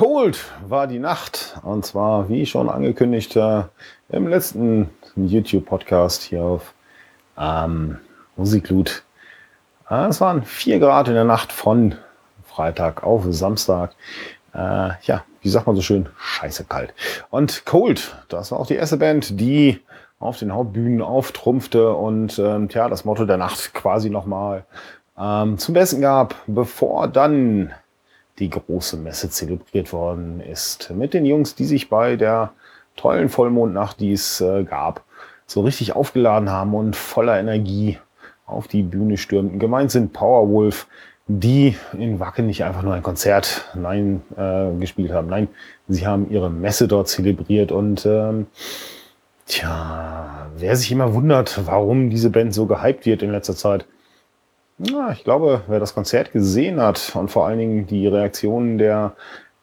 Cold war die Nacht. Und zwar, wie schon angekündigt, äh, im letzten YouTube-Podcast hier auf ähm, Musikloot. Äh, es waren vier Grad in der Nacht von Freitag auf Samstag. Äh, ja, wie sagt man so schön, scheiße kalt. Und Cold, das war auch die erste Band, die auf den Hauptbühnen auftrumpfte und ähm, tja, das Motto der Nacht quasi nochmal ähm, zum Besten gab, bevor dann die große Messe zelebriert worden ist. Mit den Jungs, die sich bei der tollen Vollmondnacht, die es äh, gab, so richtig aufgeladen haben und voller Energie auf die Bühne stürmten. Gemeint sind Powerwolf, die in Wacken nicht einfach nur ein Konzert nein, äh, gespielt haben. Nein, sie haben ihre Messe dort zelebriert und ähm, tja, wer sich immer wundert, warum diese Band so gehypt wird in letzter Zeit, ja, ich glaube, wer das Konzert gesehen hat und vor allen Dingen die Reaktionen der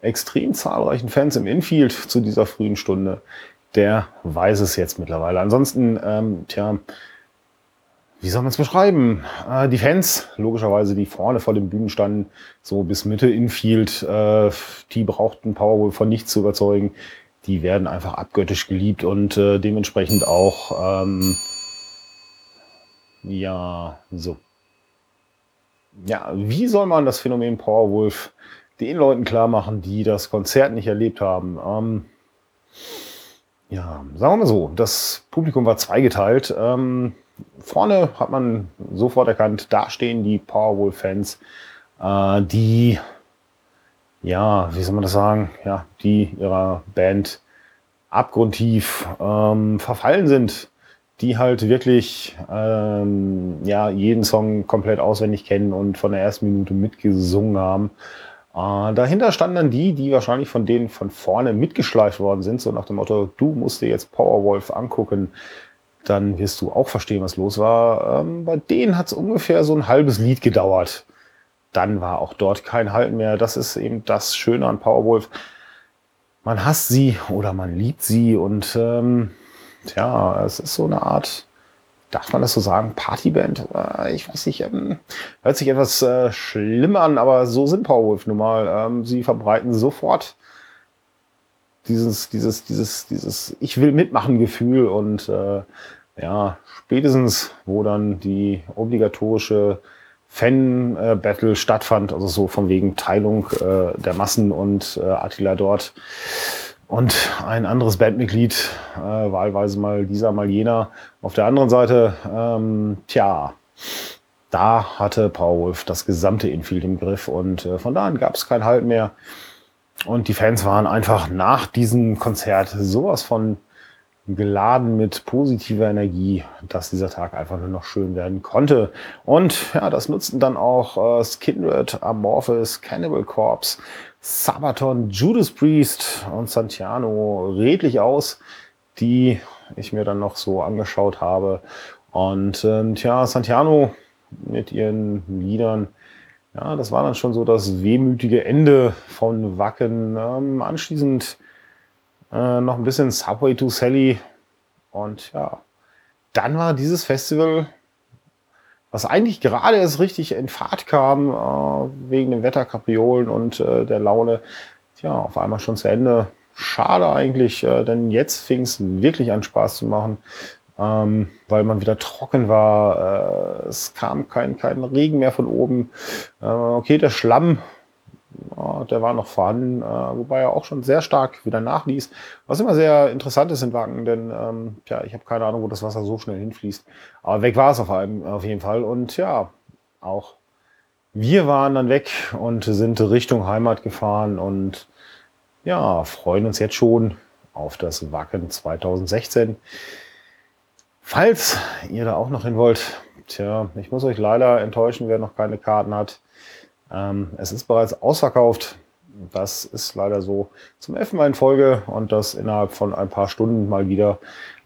extrem zahlreichen Fans im Infield zu dieser frühen Stunde, der weiß es jetzt mittlerweile. Ansonsten, ähm, tja, wie soll man es beschreiben? Äh, die Fans, logischerweise, die vorne vor den Bühnen standen, so bis Mitte Infield, äh, die brauchten Powerwolf von nichts zu überzeugen. Die werden einfach abgöttisch geliebt und äh, dementsprechend auch, ähm, ja, so ja, wie soll man das Phänomen Powerwolf den Leuten klar machen, die das Konzert nicht erlebt haben? Ähm, ja, sagen wir mal so, das Publikum war zweigeteilt. Ähm, vorne hat man sofort erkannt, da stehen die Powerwolf-Fans, äh, die, ja, wie soll man das sagen, ja, die ihrer Band abgrundtief ähm, verfallen sind die halt wirklich ähm, ja, jeden Song komplett auswendig kennen und von der ersten Minute mitgesungen haben. Äh, dahinter standen dann die, die wahrscheinlich von denen von vorne mitgeschleift worden sind, so nach dem Motto, du musst dir jetzt Powerwolf angucken, dann wirst du auch verstehen, was los war. Ähm, bei denen hat es ungefähr so ein halbes Lied gedauert. Dann war auch dort kein Halten mehr. Das ist eben das Schöne an Powerwolf. Man hasst sie oder man liebt sie und ähm, Tja, es ist so eine Art, darf man das so sagen, Partyband? Äh, ich weiß nicht, ähm, hört sich etwas äh, schlimm an, aber so sind Powerwolf nun mal. Ähm, sie verbreiten sofort dieses, dieses, dieses, dieses Ich will mitmachen Gefühl und äh, ja, spätestens, wo dann die obligatorische Fan-Battle stattfand, also so von wegen Teilung äh, der Massen und äh, Attila dort und ein anderes Bandmitglied, äh, wahlweise mal dieser, mal jener. Auf der anderen Seite, ähm, tja, da hatte Powerwolf das gesamte Infield im Griff und äh, von da an gab es kein Halt mehr. Und die Fans waren einfach nach diesem Konzert sowas von geladen mit positiver Energie, dass dieser Tag einfach nur noch schön werden konnte. Und ja, das nutzten dann auch äh, Skindred, Amorphis, Cannibal Corpse, Sabaton, Judas Priest und Santiano redlich aus, die ich mir dann noch so angeschaut habe. Und ähm, tja, Santiano mit ihren Liedern, ja, das war dann schon so das wehmütige Ende von Wacken. Ähm, anschließend äh, noch ein bisschen Subway to Sally. Und ja, dann war dieses Festival, was eigentlich gerade erst richtig in Fahrt kam, äh, wegen den Wetterkapriolen und äh, der Laune, ja, auf einmal schon zu Ende. Schade eigentlich, äh, denn jetzt fing es wirklich an Spaß zu machen, ähm, weil man wieder trocken war. Äh, es kam kein, kein Regen mehr von oben. Äh, okay, der Schlamm ja, der war noch vorhanden, äh, wobei er auch schon sehr stark wieder nachließ. Was immer sehr interessant ist in Wacken, denn ähm, ja, ich habe keine Ahnung, wo das Wasser so schnell hinfließt. Aber weg war es auf, auf jeden Fall. Und ja, auch wir waren dann weg und sind Richtung Heimat gefahren und ja, freuen uns jetzt schon auf das Wacken 2016. Falls ihr da auch noch hin wollt, tja, ich muss euch leider enttäuschen, wer noch keine Karten hat. Ähm, es ist bereits ausverkauft. Das ist leider so zum elften Mal in Folge und das innerhalb von ein paar Stunden mal wieder.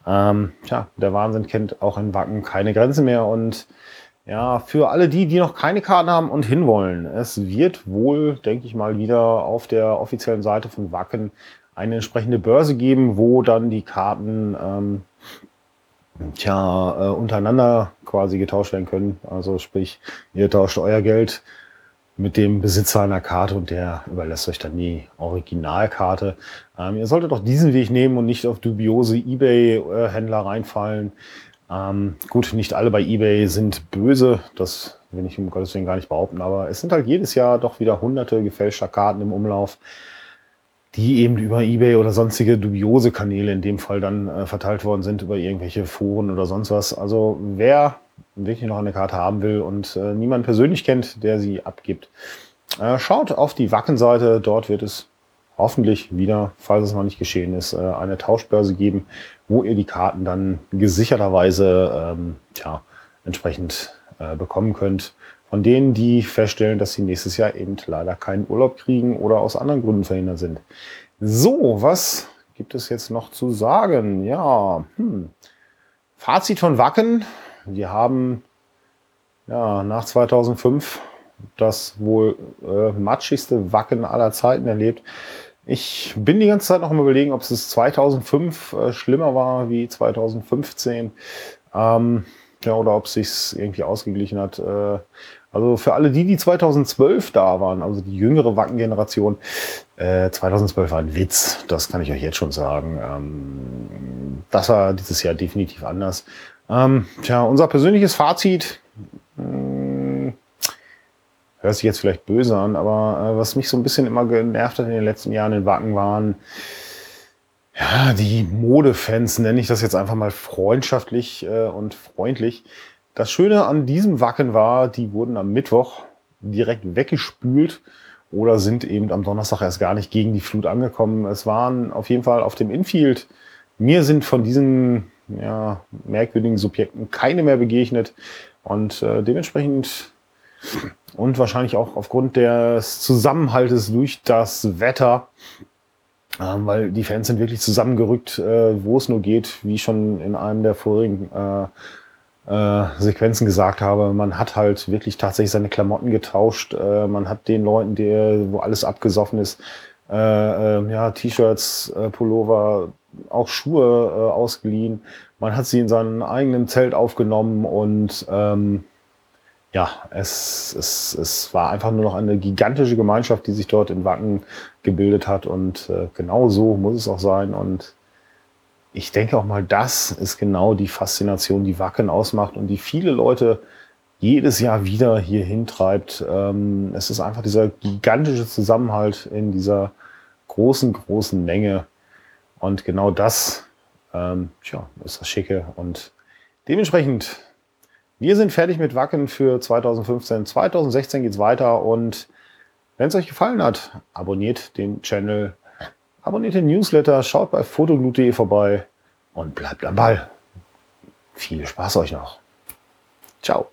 Ähm, tja, der Wahnsinn kennt auch in Wacken keine Grenzen mehr und ja, für alle die, die noch keine Karten haben und hinwollen, es wird wohl, denke ich mal, wieder auf der offiziellen Seite von Wacken eine entsprechende Börse geben, wo dann die Karten ähm, tja, äh, untereinander quasi getauscht werden können. Also sprich, ihr tauscht euer Geld mit dem Besitzer einer Karte und der überlässt euch dann die Originalkarte. Ähm, ihr solltet doch diesen Weg nehmen und nicht auf dubiose Ebay-Händler reinfallen. Ähm, gut, nicht alle bei Ebay sind böse, das will ich um Gottes Willen gar nicht behaupten, aber es sind halt jedes Jahr doch wieder hunderte gefälschter Karten im Umlauf, die eben über Ebay oder sonstige dubiose Kanäle in dem Fall dann äh, verteilt worden sind, über irgendwelche Foren oder sonst was. Also wer wirklich noch eine Karte haben will und äh, niemand persönlich kennt, der sie abgibt, äh, schaut auf die Wacken-Seite. Dort wird es hoffentlich wieder, falls es noch nicht geschehen ist, äh, eine Tauschbörse geben, wo ihr die Karten dann gesicherterweise ähm, ja, entsprechend äh, bekommen könnt. Von denen, die feststellen, dass sie nächstes Jahr eben leider keinen Urlaub kriegen oder aus anderen Gründen verhindert sind. So, was gibt es jetzt noch zu sagen? Ja, hm. Fazit von Wacken. Wir haben ja, nach 2005 das wohl äh, matschigste Wacken aller Zeiten erlebt. Ich bin die ganze Zeit noch am überlegen, ob es 2005 äh, schlimmer war wie 2015. Ähm, ja, oder ob es sich irgendwie ausgeglichen hat. Äh, also für alle die, die 2012 da waren, also die jüngere Wacken-Generation, äh, 2012 war ein Witz, das kann ich euch jetzt schon sagen. Ähm, das war dieses Jahr definitiv anders. Ähm, tja, unser persönliches Fazit, mh, hm, hört sich jetzt vielleicht böse an, aber äh, was mich so ein bisschen immer genervt hat in den letzten Jahren in Wacken waren, ja, die Modefans, nenne ich das jetzt einfach mal freundschaftlich äh, und freundlich. Das Schöne an diesem Wacken war, die wurden am Mittwoch direkt weggespült oder sind eben am Donnerstag erst gar nicht gegen die Flut angekommen. Es waren auf jeden Fall auf dem Infield. Mir sind von diesen ja, merkwürdigen Subjekten keine mehr begegnet und äh, dementsprechend und wahrscheinlich auch aufgrund des Zusammenhaltes durch das Wetter ähm, weil die Fans sind wirklich zusammengerückt, äh, wo es nur geht, wie schon in einem der vorigen äh, äh, Sequenzen gesagt habe. Man hat halt wirklich tatsächlich seine Klamotten getauscht. Äh, man hat den Leuten, der, wo alles abgesoffen ist, äh, äh, ja, T-Shirts, äh, Pullover, auch Schuhe äh, ausgeliehen. Man hat sie in seinem eigenen Zelt aufgenommen und ähm, ja, es, es, es war einfach nur noch eine gigantische Gemeinschaft, die sich dort in Wacken gebildet hat. Und äh, genau so muss es auch sein. Und ich denke auch mal, das ist genau die Faszination, die Wacken ausmacht und die viele Leute jedes Jahr wieder hier hintreibt. Ähm, es ist einfach dieser gigantische Zusammenhalt in dieser großen, großen Menge. Und genau das ähm, tja, ist das Schicke. Und dementsprechend wir sind fertig mit Wacken für 2015. 2016 geht's weiter und wenn es euch gefallen hat, abonniert den Channel, abonniert den Newsletter, schaut bei fotoglut.de vorbei und bleibt am Ball. Viel Spaß euch noch. Ciao.